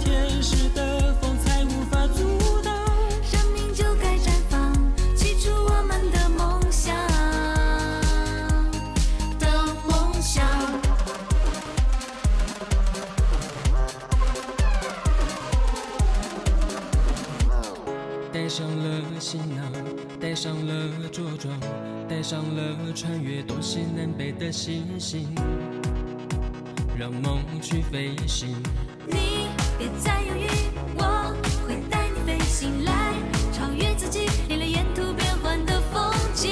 天使的风采无法阻挡，生命就该绽放，记住我们的梦想的梦想。带上了行囊，带上了着装，带上了穿越东西南北的信心，让梦去飞行。你。别再犹豫，我会带你飞行，来超越自己，领略沿途变幻的风景。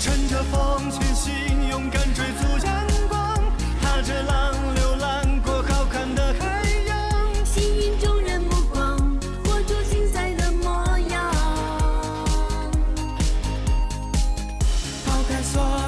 乘着风前行，勇敢追逐阳光，踏着浪流浪过浩瀚的海洋，吸引众人目光，活出精彩的模样。抛开所。